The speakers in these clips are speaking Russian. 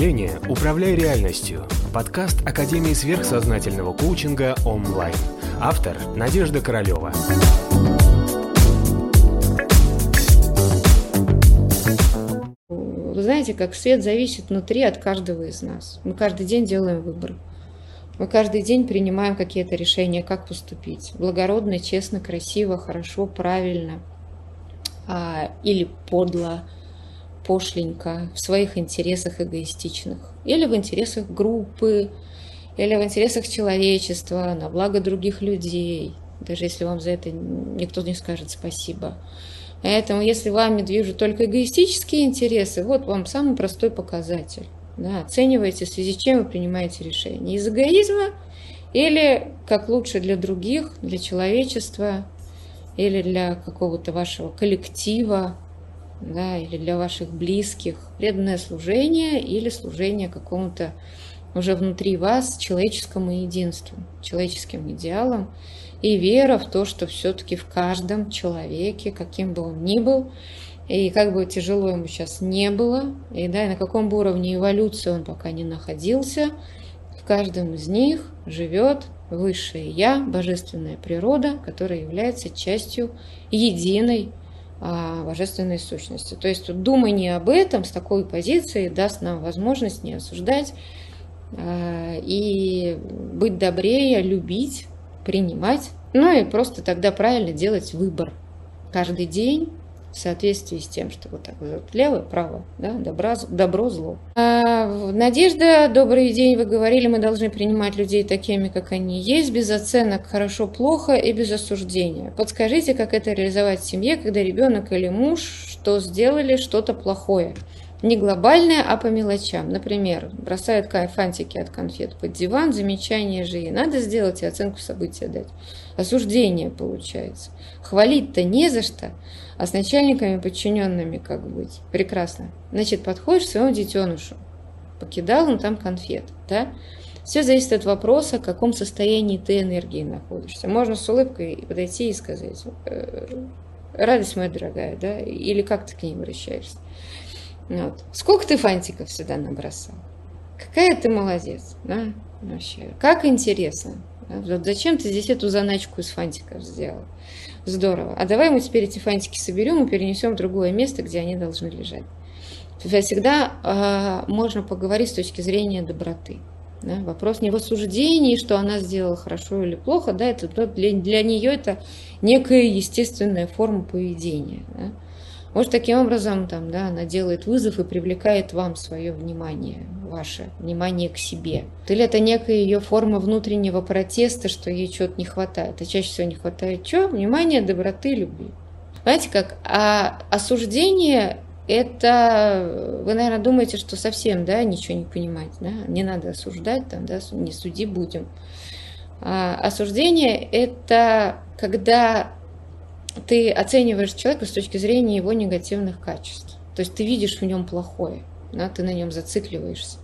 мышления «Управляй реальностью» – подкаст Академии сверхсознательного коучинга онлайн. Автор – Надежда Королева. Вы знаете, как свет зависит внутри от каждого из нас. Мы каждый день делаем выбор. Мы каждый день принимаем какие-то решения, как поступить. Благородно, честно, красиво, хорошо, правильно. А, или подло, пошленько, в своих интересах эгоистичных. Или в интересах группы, или в интересах человечества, на благо других людей. Даже если вам за это никто не скажет спасибо. Поэтому, если вами движут только эгоистические интересы, вот вам самый простой показатель. Да, оцениваете, в связи с чем вы принимаете решение. Из эгоизма или как лучше для других, для человечества, или для какого-то вашего коллектива, да, или для ваших близких. Преданное служение или служение какому-то уже внутри вас человеческому единству, человеческим идеалам. И вера в то, что все-таки в каждом человеке, каким бы он ни был, и как бы тяжело ему сейчас не было, и да, и на каком бы уровне эволюции он пока не находился, в каждом из них живет высшее Я, божественная природа, которая является частью единой божественной сущности. То есть вот думание об этом с такой позиции даст нам возможность не осуждать а, и быть добрее, любить, принимать, ну и просто тогда правильно делать выбор каждый день в соответствии с тем, что вот так вот левое, право, да, добро, добро зло. А, Надежда, добрый день, вы говорили, мы должны принимать людей такими, как они есть, без оценок хорошо, плохо и без осуждения. Подскажите, как это реализовать в семье, когда ребенок или муж что сделали что-то плохое? Не глобальное, а по мелочам. Например, бросают фантики от конфет под диван, замечание же и надо сделать и оценку события дать. Осуждение получается. Хвалить-то не за что, а с начальниками, подчиненными как быть. Прекрасно. Значит, подходишь к своему детенышу. Покидал он там конфет, да? Все зависит от вопроса, в каком состоянии ты энергии находишься. Можно с улыбкой подойти и сказать, «Э, радость моя дорогая, да, или как ты к ней обращаешься. Вот. Сколько ты фантиков сюда набросал? Какая ты молодец, да? Вообще. Как интересно. Да? Вот зачем ты здесь эту заначку из фантиков сделал? Здорово. А давай мы теперь эти фантики соберем и перенесем в другое место, где они должны лежать. Всегда э, можно поговорить с точки зрения доброты. Да? Вопрос не в осуждении, что она сделала хорошо или плохо, да, это для, для нее это некая естественная форма поведения. Да? Может, таким образом там, да, она делает вызов и привлекает вам свое внимание, ваше внимание к себе. Или это некая ее форма внутреннего протеста, что ей чего-то не хватает. А чаще всего не хватает чего? Внимания, доброты, любви. Знаете как? А осуждение это вы, наверное, думаете, что совсем, да, ничего не понимать, да, не надо осуждать, там, да, не суди будем. А осуждение – это когда ты оцениваешь человека с точки зрения его негативных качеств. То есть ты видишь в нем плохое, да, ты на нем зацикливаешься.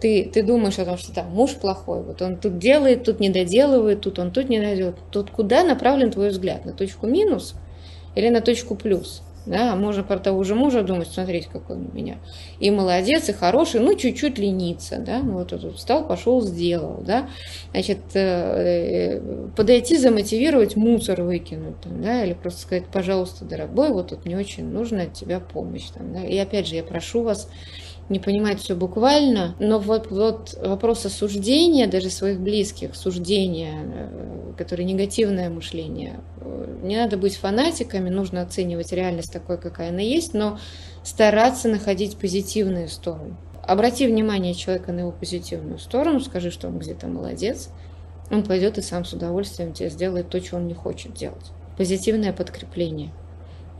Ты, ты думаешь о том, что да, муж плохой, вот он тут делает, тут не доделывает, тут он тут не доделывает. Тут куда направлен твой взгляд? На точку минус или на точку плюс? Да, можно про того же мужа думать, смотрите, какой он у меня. И молодец, и хороший, ну, чуть-чуть ленится, да, ну, вот тут встал, пошел, сделал, да. Значит, э, э, подойти, замотивировать, мусор выкинуть, там, да, или просто сказать, пожалуйста, дорогой, вот тут мне очень нужна от тебя помощь, там, да. И опять же, я прошу вас не понимать все буквально, но вот, вот вопрос осуждения даже своих близких, суждения, э, которое негативное мышление. Не надо быть фанатиками, нужно оценивать реальность такой, какая она есть, но стараться находить позитивные стороны. Обрати внимание человека на его позитивную сторону, скажи, что он где-то молодец, он пойдет и сам с удовольствием тебе сделает то, что он не хочет делать. Позитивное подкрепление.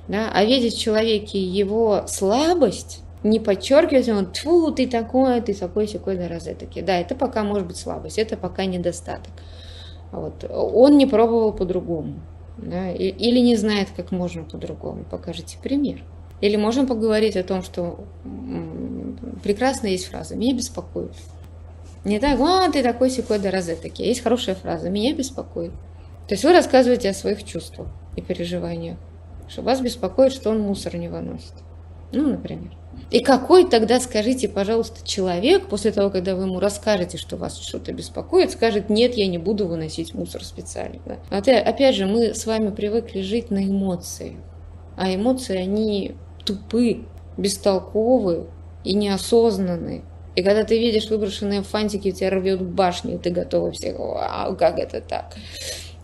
Да? А видеть в человеке его слабость, не подчеркивать, он, тьфу, ты такой, ты такой, секой, да, розетки. Да, это пока может быть слабость, это пока недостаток. Вот. Он не пробовал по-другому. Да, или не знает, как можно по-другому. Покажите пример. Или можем поговорить о том, что прекрасная есть фраза «меня беспокоит». Не так, а, ты такой секой да розетки. Есть хорошая фраза «меня беспокоит». То есть вы рассказываете о своих чувствах и переживаниях, что вас беспокоит, что он мусор не выносит. Ну, например. И какой тогда, скажите, пожалуйста, человек, после того, когда вы ему расскажете, что вас что-то беспокоит, скажет, нет, я не буду выносить мусор специально. Да? Опять же, мы с вами привыкли жить на эмоции. А эмоции, они тупы, бестолковы и неосознанные. И когда ты видишь выброшенные фантики, тебя рвет башню, и ты готова всех, вау, как это так?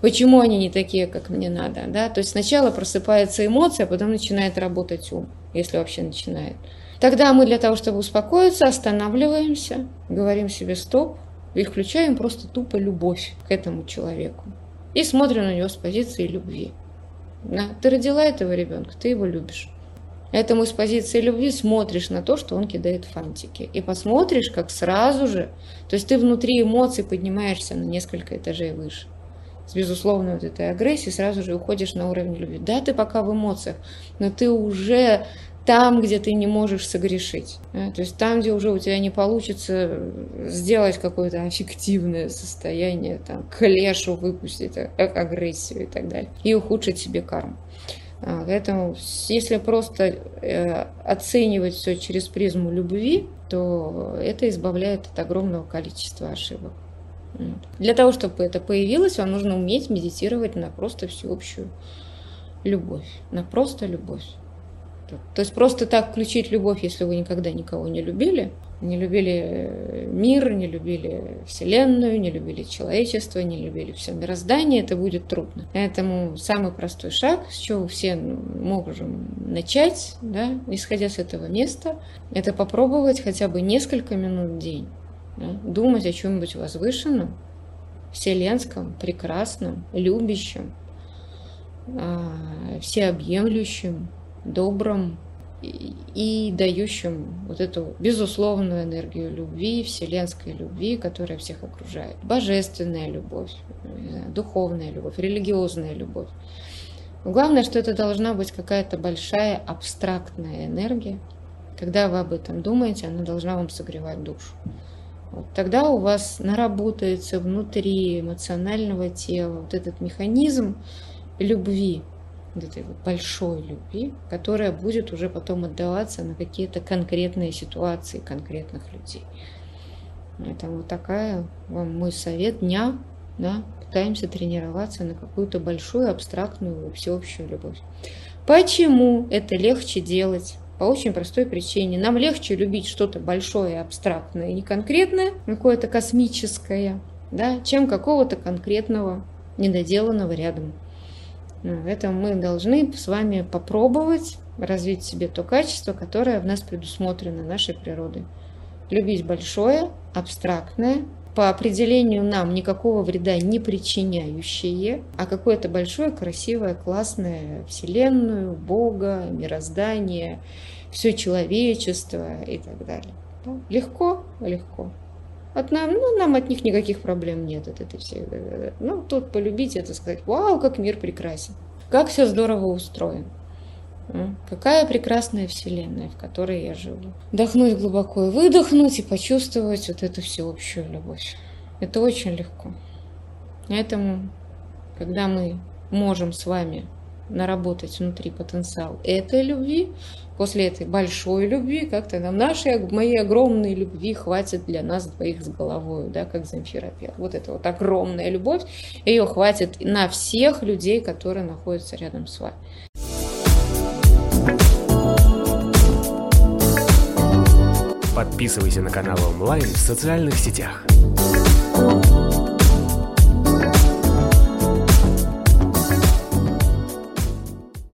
Почему они не такие, как мне надо? Да? То есть сначала просыпается эмоция, а потом начинает работать ум, если вообще начинает. Тогда мы для того, чтобы успокоиться, останавливаемся, говорим себе стоп и включаем просто тупо любовь к этому человеку. И смотрим на него с позиции любви. Да? Ты родила этого ребенка, ты его любишь. Поэтому с позиции любви смотришь на то, что он кидает фантики. И посмотришь, как сразу же, то есть ты внутри эмоций поднимаешься на несколько этажей выше. С безусловной вот этой агрессией сразу же уходишь на уровень любви. Да, ты пока в эмоциях, но ты уже там, где ты не можешь согрешить. Да? То есть там, где уже у тебя не получится сделать какое-то аффективное состояние, там, клешу выпустить, а, агрессию и так далее, и ухудшить себе карму. А, поэтому, если просто э, оценивать все через призму любви, то это избавляет от огромного количества ошибок. Для того, чтобы это появилось, вам нужно уметь медитировать на просто всеобщую любовь, на просто любовь. То есть просто так включить любовь, если вы никогда никого не любили, не любили э, мир, не любили Вселенную, не любили человечество, не любили все мироздание, это будет трудно. Поэтому самый простой шаг, с чего все можем начать, да, исходя с этого места, это попробовать хотя бы несколько минут в день да, думать о чем-нибудь возвышенном, вселенском, прекрасном, любящем, а, всеобъемлющем, добрым и дающим вот эту безусловную энергию любви, вселенской любви, которая всех окружает. Божественная любовь, духовная любовь, религиозная любовь. главное, что это должна быть какая-то большая абстрактная энергия. Когда вы об этом думаете, она должна вам согревать душу. Вот тогда у вас наработается внутри эмоционального тела вот этот механизм любви, вот этой вот большой любви, которая будет уже потом отдаваться на какие-то конкретные ситуации конкретных людей. Это вот такая вам мой совет дня. Да? Пытаемся тренироваться на какую-то большую абстрактную всеобщую любовь. Почему это легче делать? По очень простой причине. Нам легче любить что-то большое, абстрактное и неконкретное, какое-то космическое, да, чем какого-то конкретного, недоделанного рядом. Ну, Поэтому мы должны с вами попробовать развить в себе то качество, которое в нас предусмотрено нашей природой. Любить большое, абстрактное, по определению нам никакого вреда не причиняющее, а какое-то большое, красивое, классное Вселенную, Бога, мироздание, все человечество и так далее. Легко? Легко. От нам, ну, нам от них никаких проблем нет, от этой всей. Ну, тут полюбить это сказать, вау, как мир прекрасен, как все здорово устроено. Какая прекрасная вселенная, в которой я живу. Вдохнуть глубоко и выдохнуть, и почувствовать вот эту всеобщую любовь. Это очень легко. Поэтому, когда мы можем с вами наработать внутри потенциал этой любви, после этой большой любви, как-то нам нашей, моей огромной любви хватит для нас двоих с головой, да, как Земфира пела. Вот это вот огромная любовь, ее хватит на всех людей, которые находятся рядом с вами. Подписывайся на канал онлайн в социальных сетях.